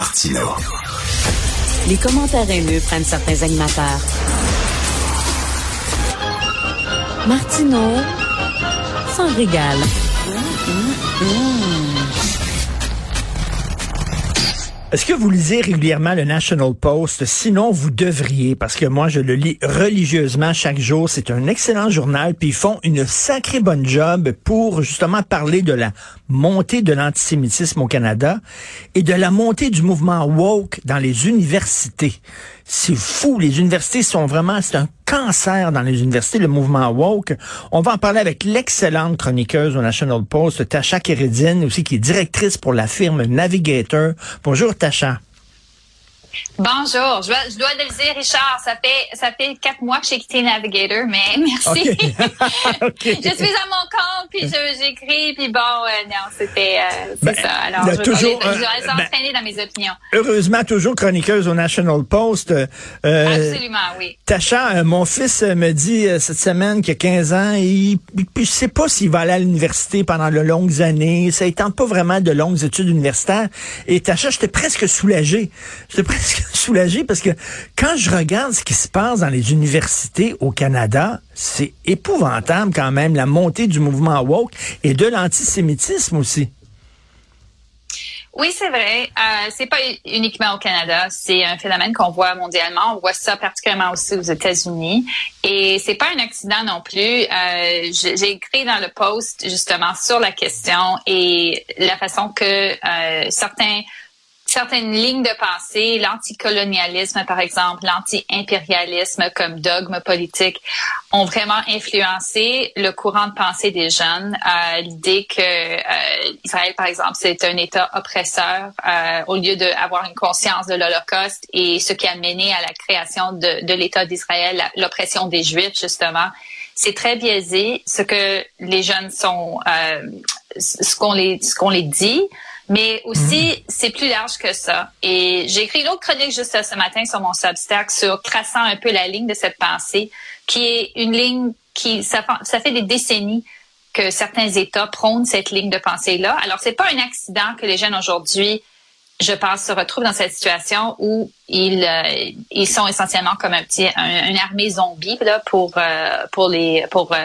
Martino. Les commentaires haineux prennent certains animateurs. Martino s'en régale. Est-ce que vous lisez régulièrement le National Post? Sinon, vous devriez, parce que moi, je le lis religieusement chaque jour. C'est un excellent journal, puis ils font une sacrée bonne job pour justement parler de la montée de l'antisémitisme au Canada et de la montée du mouvement woke dans les universités. C'est fou, les universités sont vraiment, c'est un cancer dans les universités, le mouvement woke. On va en parler avec l'excellente chroniqueuse au National Post, Tasha Keredine, aussi qui est directrice pour la firme Navigator. Bonjour Tasha. Bonjour. Je dois, je dois le dire, Richard, ça fait, ça fait quatre mois que j'ai quitté Navigator, mais merci. Okay. je suis à mon compte, puis j'écris, puis bon, euh, non, c'était, euh, c'est ben, ça. Alors, je, toujours, je, je, je euh, ben, dans mes opinions. Heureusement, toujours chroniqueuse au National Post. Euh, Absolument, oui. Tacha, mon fils me dit cette semaine qu'il a 15 ans, et puis je sais pas s'il va aller à l'université pendant de longues années. Ça ne tente pas vraiment de longues études universitaires. Et Tacha, j'étais presque soulagé. J'étais presque soulagé parce que quand je regarde ce qui se passe dans les universités au Canada, c'est épouvantable quand même, la montée du mouvement woke et de l'antisémitisme aussi. Oui, c'est vrai. Euh, c'est pas uniquement au Canada. C'est un phénomène qu'on voit mondialement. On voit ça particulièrement aussi aux États-Unis. Et c'est pas un accident non plus. Euh, J'ai écrit dans le post justement sur la question et la façon que euh, certains certaines lignes de pensée, l'anticolonialisme par exemple, l'anti-impérialisme comme dogme politique, ont vraiment influencé le courant de pensée des jeunes. Euh, L'idée que euh, Israël, par exemple, c'est un État oppresseur euh, au lieu d'avoir une conscience de l'Holocauste et ce qui a mené à la création de, de l'État d'Israël, l'oppression des Juifs justement. C'est très biaisé ce que les jeunes sont, euh, ce qu'on les, ce qu'on les dit. Mais aussi, mhm. c'est plus large que ça. Et j'ai écrit une autre chronique juste ce matin sur mon Substack sur traçant un peu la ligne de cette pensée, qui est une ligne qui, ça, ça fait des décennies que certains États prônent cette ligne de pensée-là. Alors, c'est pas un accident que les jeunes aujourd'hui, je pense, se retrouvent dans cette situation où ils, euh, ils sont essentiellement comme un petit, une armée zombie là, pour, euh, pour, les, pour euh,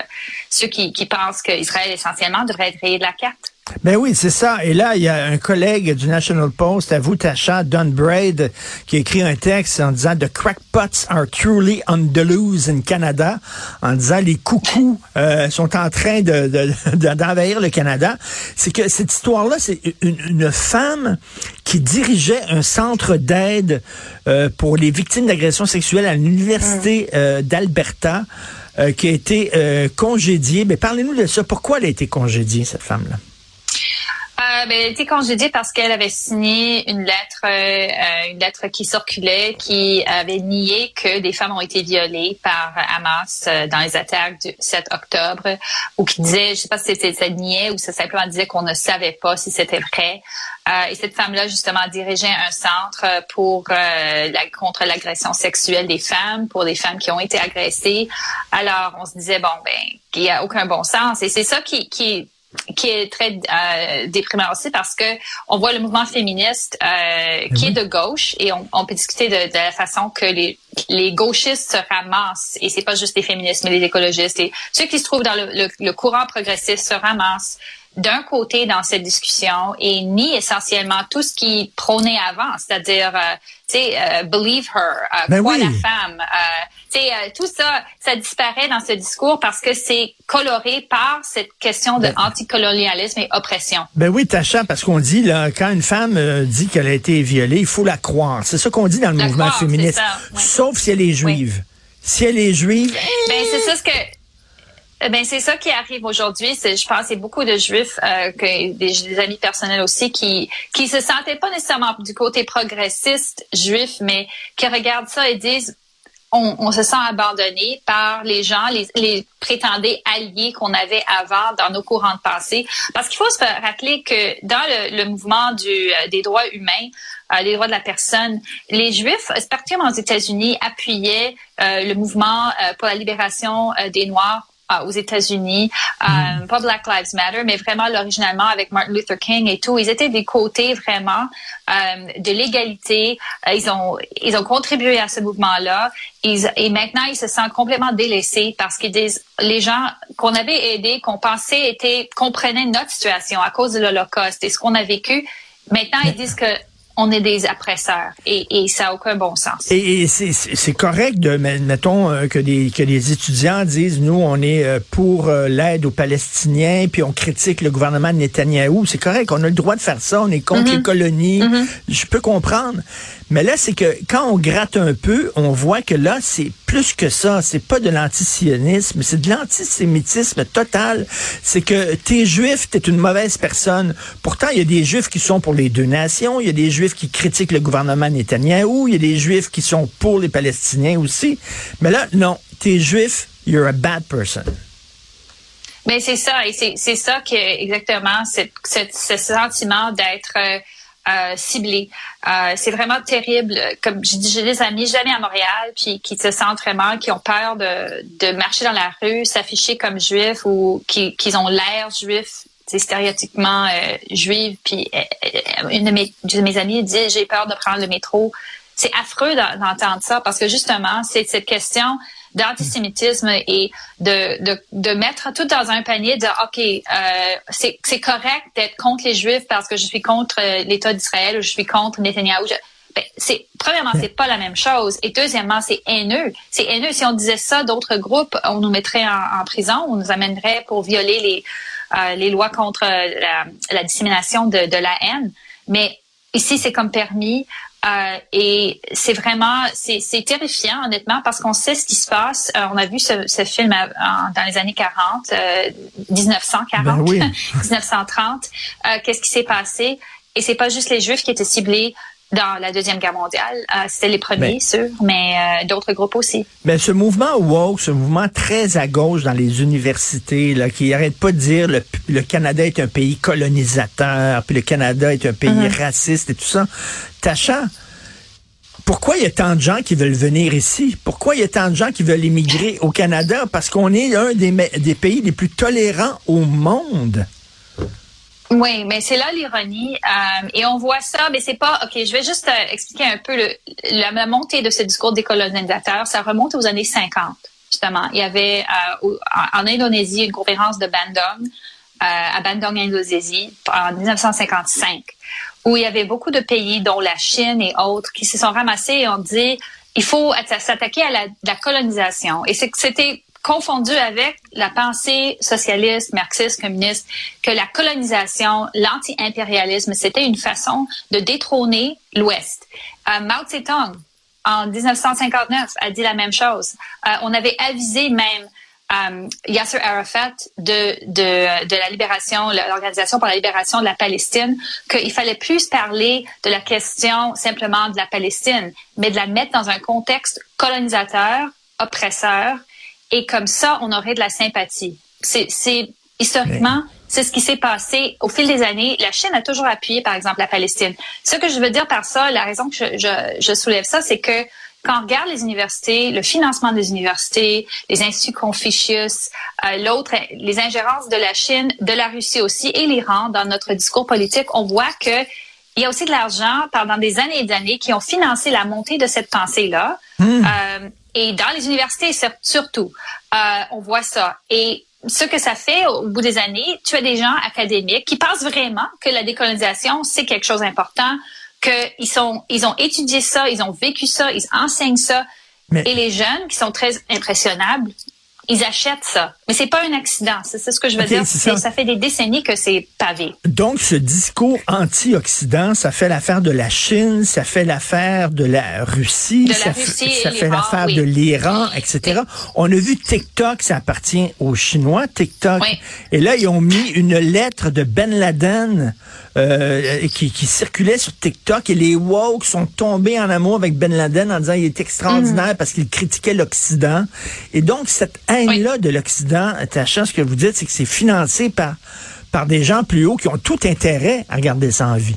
ceux qui, qui pensent qu'Israël essentiellement devrait être rayé de la carte. Ben oui, c'est ça. Et là, il y a un collègue du National Post, à vous, Tasha, Don Braid, qui a écrit un texte en disant The crackpots are truly on the loose in Canada, en disant les coucous euh, sont en train d'envahir de, le Canada. C'est que cette histoire-là, c'est une, une, femme qui dirigeait un centre d'aide euh, pour les victimes d'agressions sexuelles à l'université euh, d'Alberta. qui a été congédiée. Mais parlez-nous de ça. Pourquoi elle a été congédiée, cette femme-là? Euh, ben, elle a été congédiée parce qu'elle avait signé une lettre, euh, une lettre qui circulait, qui avait nié que des femmes ont été violées par Hamas euh, dans les attaques du 7 octobre, ou qui disait, je sais pas si c'était ça niait ou ça simplement disait qu'on ne savait pas si c'était vrai. Et cette femme-là, justement, dirigeait un centre pour la, contre l'agression sexuelle des femmes, pour les femmes qui ont été agressées. Alors, on se disait, bon, ben, qu'il n'y a aucun bon sens. Et c'est ça qui, qui qui est très euh, déprimant aussi parce que on voit le mouvement féministe euh, qui est de gauche et on, on peut discuter de, de, la façon que les, les gauchistes se ramassent. Et c'est pas juste les féministes mais les écologistes. Et ceux qui se trouvent dans le, le, le courant progressiste se ramassent d'un côté dans cette discussion et ni essentiellement tout ce qui prônait avant, c'est-à-dire, euh, tu sais, euh, believe her, euh, ben quoi la femme, tu sais, tout ça, ça disparaît dans ce discours parce que c'est coloré par cette question de ben, anticolonialisme et oppression. Ben oui, Tacha, parce qu'on dit là, quand une femme dit qu'elle a été violée, il faut la croire. C'est ça qu'on dit dans le mouvement féministe. Sauf si elle est juive. Si elle est juive. Ben c'est ça ce que eh ben c'est ça qui arrive aujourd'hui. Je pense, c'est beaucoup de juifs, euh, que des, amis personnels aussi, qui qui se sentaient pas nécessairement du côté progressiste juif, mais qui regardent ça et disent on, on, se sent abandonné par les gens, les, les prétendés alliés qu'on avait avant dans nos courants de pensée. Parce qu'il faut se rappeler que dans le, le mouvement du, euh, des droits humains, euh, les droits de la personne, les Juifs, particulièrement aux États-Unis, appuyaient euh, le mouvement pour la libération des Noirs euh, aux États-Unis, mm. pas Black Lives Matter, mais vraiment l'originalement avec Martin Luther King et tout. Ils étaient des côtés vraiment de l'égalité. ils ont ils ont contribué à ce mouvement-là. et maintenant, ils se sentent complètement délaissés parce qu'ils disent les gens qu'on avait aidés, qu'on pensait étaient comprenaient notre situation à cause de l'Holocauste et ce qu'on a vécu. Maintenant, ils disent que on est des oppresseurs et, et ça n'a aucun bon sens. Et, c'est correct de, mettons, euh, que des, que des étudiants disent, nous, on est euh, pour euh, l'aide aux Palestiniens, puis on critique le gouvernement de Netanyahou. C'est correct, on a le droit de faire ça, on est contre mm-hmm. les colonies. Mm-hmm. Je peux comprendre. Mais là, c'est que quand on gratte un peu, on voit que là, c'est plus que ça. C'est pas de l'antisionisme, c'est de l'antisémitisme total. C'est que t'es juif, t'es une mauvaise personne. Pourtant, il y a des juifs qui sont pour les deux nations, il y a des juifs qui critiquent le gouvernement Netanyahou, il y a des juifs qui sont pour les Palestiniens aussi. Mais là, non, t'es juif, you're a bad person. Mais c'est ça, et c'est ça que exactement, ce sentiment d'être euh, euh, ciblé. Euh, c'est vraiment terrible. Comme j'ai des amis jamais à Montréal, puis qui se sentent vraiment, qui ont peur de, marcher dans la rue, s'afficher comme juifs ou qui, qui ont l'air juif c'est stéréotypiquement euh, juive. Puis euh, une de mes, de mes amies dit j'ai peur de prendre le métro. C'est affreux d'entendre ça parce que justement c'est cette question d'antisémitisme et de, de, de, mettre tout dans un panier, de OK, euh, c'est correct d'être contre les Juifs parce que je suis contre euh, l'État d'Israël ou je suis contre Netanyahu. Ben, c'est premièrement c'est pas la même chose. Et deuxièmement c'est haineux. C'est haineux. Si on disait ça d'autres groupes on nous mettrait en, prison on nous amènerait pour violer les euh, les lois contre la, la dissémination de, de la haine. Mais ici c'est comme permis euh, et c'est vraiment, c'est terrifiant honnêtement parce qu'on sait ce qui se passe. Euh, on a vu ce, ce film dans les années 40, 1940, 1930. Qu'est-ce qui s'est passé? Et c'est pas juste les Juifs qui étaient ciblés dans la Deuxième Guerre mondiale. Euh, C'était les premiers, sûr, mais euh, d'autres groupes aussi. Mais ce mouvement woke, ce mouvement très à gauche dans les universités, là, qui arrête pas de dire le, le Canada est un pays colonisateur, puis le Canada est un pays uh-huh. raciste et tout ça. Tacha, pourquoi il y a tant de gens qui veulent venir ici? Pourquoi il y a tant de gens qui veulent immigrer au Canada? Parce qu'on est un des, des pays les plus tolérants au monde. Oui, mais c'est là l'ironie. Euh, et on voit ça, mais c'est pas... OK, je vais juste euh, expliquer un peu le, la, montée de ce discours des colonisateurs. Ça remonte aux années 50, justement. Il y avait euh, en, Indonésie une conférence de Bandung, à Bandung, Indonésie, en 1955, où il y avait beaucoup de pays, dont la Chine et autres, qui se sont ramassés et ont dit il faut s'attaquer à la, la colonisation. Et c'était confondu avec la pensée socialiste, marxiste, communiste, que la colonisation, l'anti-impérialisme, c'était une façon de détrôner l'Ouest. Euh, Mao Zedong, en 1959, a dit la même chose. Euh, on avait avisé même euh, Yasser Arafat de, de, de la libération, l'Organisation pour la libération de la Palestine, qu'il fallait plus parler de la question simplement de la Palestine, mais de la mettre dans un contexte colonisateur, oppresseur, et comme ça, on aurait de la sympathie. C'est historiquement, c'est ce qui s'est passé au fil des années. La Chine a toujours appuyé, par exemple, la Palestine. Ce que je veux dire par ça, la raison que je, je, je soulève ça, c'est que quand on regarde les universités, le financement des universités, les instituts Confucius, euh, l'autre, les ingérences de la Chine, de la Russie aussi et l'Iran dans notre discours politique, on voit que il y a aussi de l'argent pendant des années et des années qui ont financé la montée de cette pensée-là. Hmm. Euh, et dans les universités, surtout, euh, on voit ça. Et ce que ça fait au bout des années, tu as des gens académiques qui pensent vraiment que la décolonisation, c'est quelque chose d'important, qu'ils sont, ils ont étudié ça, ils ont vécu ça, ils enseignent ça. Et les jeunes qui sont très impressionnables, ils achètent ça. Mais c'est pas un accident. C'est ce que je veux dire. Ça. ça. fait des décennies que c'est pavé. Donc, ce discours anti-Occident, ça fait l'affaire de la Chine, ça fait l'affaire de la Russie, de ça, Russie ça fait l'affaire de l'Iran, etc. On a vu TikTok, ça appartient aux Chinois, TikTok. Et là, ils ont mis une lettre de Ben Laden euh, qui, qui, circulait sur TikTok et les woke sont tombés en amour avec Ben Laden en disant il est extraordinaire mm. parce qu'il critiquait l'Occident. Et donc, cette haine-là de l'Occident, Tacha, ce que vous dites, c'est que c'est financé par, par des gens plus hauts qui ont tout intérêt à garder ça en vie.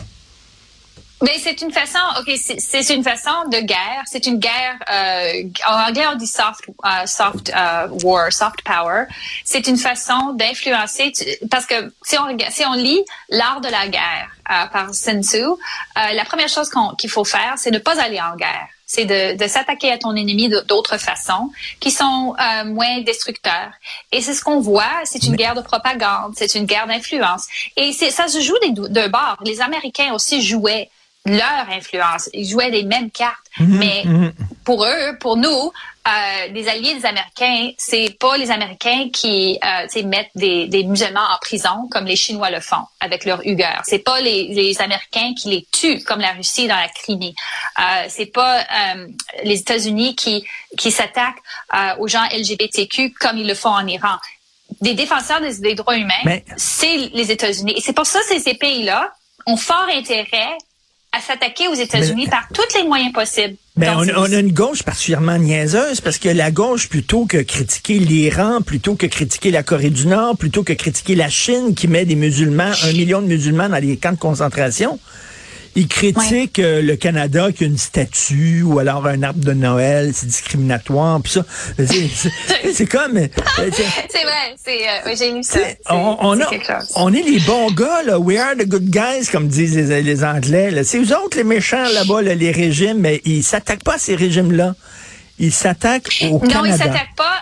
Mais c'est une façon, ok, c'est une façon de guerre. C'est une guerre. Euh, en anglais, on dit soft, uh, soft uh, war, soft power. C'est une façon d'influencer. Parce que si on si on lit l'art de la guerre euh, par Sun Tzu, euh, la première chose qu'il faut faire, c'est ne pas aller en guerre c'est de, de s'attaquer à ton ennemi d'autres façons qui sont euh, moins destructeurs. Et c'est ce qu'on voit, c'est une guerre de propagande, c'est une guerre d'influence. Et ça se joue des deux bords. Les Américains aussi jouaient leur influence. Ils jouaient les mêmes cartes. Mhm, mais mhm. pour eux, pour nous, euh, les alliés des Américains, c'est pas les Américains qui euh, mettent des, des, musulmans en prison comme les Chinois le font avec leurs Uyghurs. C'est pas les, les, Américains qui les tuent comme la Russie dans la Crimée. Euh, c'est pas euh, les États-Unis qui qui s'attaquent euh, aux gens LGBTQ comme ils le font en Iran. Des défenseurs des, des droits humains, c'est les États-Unis. Et c'est pour ça que ces pays-là ont fort intérêt à s'attaquer aux États-Unis par tous les moyens possibles. Ben, on, on, a une gauche particulièrement niaiseuse parce que la gauche, plutôt que critiquer l'Iran, plutôt que critiquer la Corée du Nord, plutôt que critiquer la Chine qui met des musulmans, un million de musulmans dans les camps de concentration, ils critiquent euh, le Canada qui a une statue ou alors un arbre de Noël, c'est discriminatoire, puis ça. C'est comme. Euh, c'est vrai, c'est euh, j'ai lu ça. On, on, on est les bons gars, là. We are the good guys, comme disent les, les Anglais. C'est eux autres les méchants là-bas, les régimes, mais ils s'attaquent pas à ces régimes-là. Ils s'attaquent au Canada. Non, ils s'attaquent pas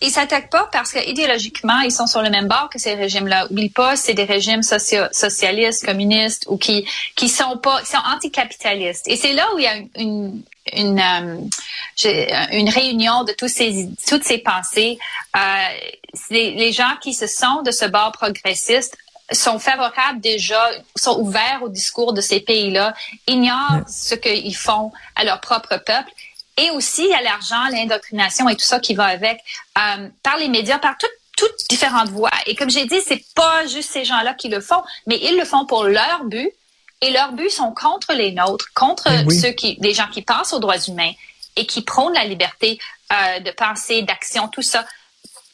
ils s'attaquent pas parce que idéologiquement ils sont sur le même bord que ces régimes-là. Oublie pas, c'est des régimes socialistes, communistes ou qui qui sont pas, qui sont anticapitalistes. Et c'est là où il y a une une, euh, une réunion de tous ces toutes ces pensées. Euh, les, les gens qui se sont de ce bord progressiste sont favorables déjà, sont ouverts au discours de ces pays-là, ignorent ce qu'ils font à leur propre peuple et aussi, il y a l'argent, l'indoctrination et tout ça qui va avec euh, par les médias, par toutes toutes différentes voies. Et comme j'ai dit, c'est pas juste ces gens-là qui le font, mais ils le font pour leur but. Et leurs buts sont contre les nôtres, contre ben ceux qui, les gens qui pensent aux droits humains et qui prônent la liberté euh, de penser, d'action, tout ça.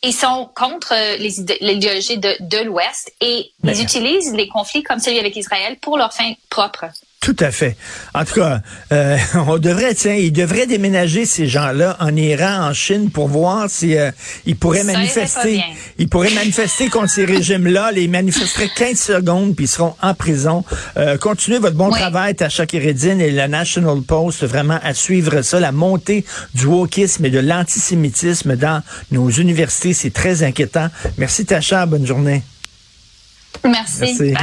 Ils sont contre l'idéologie de, de l'Ouest et ben, ils utilisent les conflits comme celui avec Israël pour leurs fins propres. Tout à fait. En tout cas, euh, on devrait, tiens, ils devraient déménager ces gens-là en Iran, en Chine, pour voir si euh, ils pourraient manifester. Ils pourraient manifester contre ces régimes-là. Les manifesteraient 15 secondes, puis ils seront en prison. Euh, continuez votre bon travail, Tacha Kérédine et la National Post, vraiment à suivre ça, la montée du wokisme et de l'antisémitisme dans nos universités. C'est très inquiétant. Merci, Tacha. Bonne journée. Merci. Merci.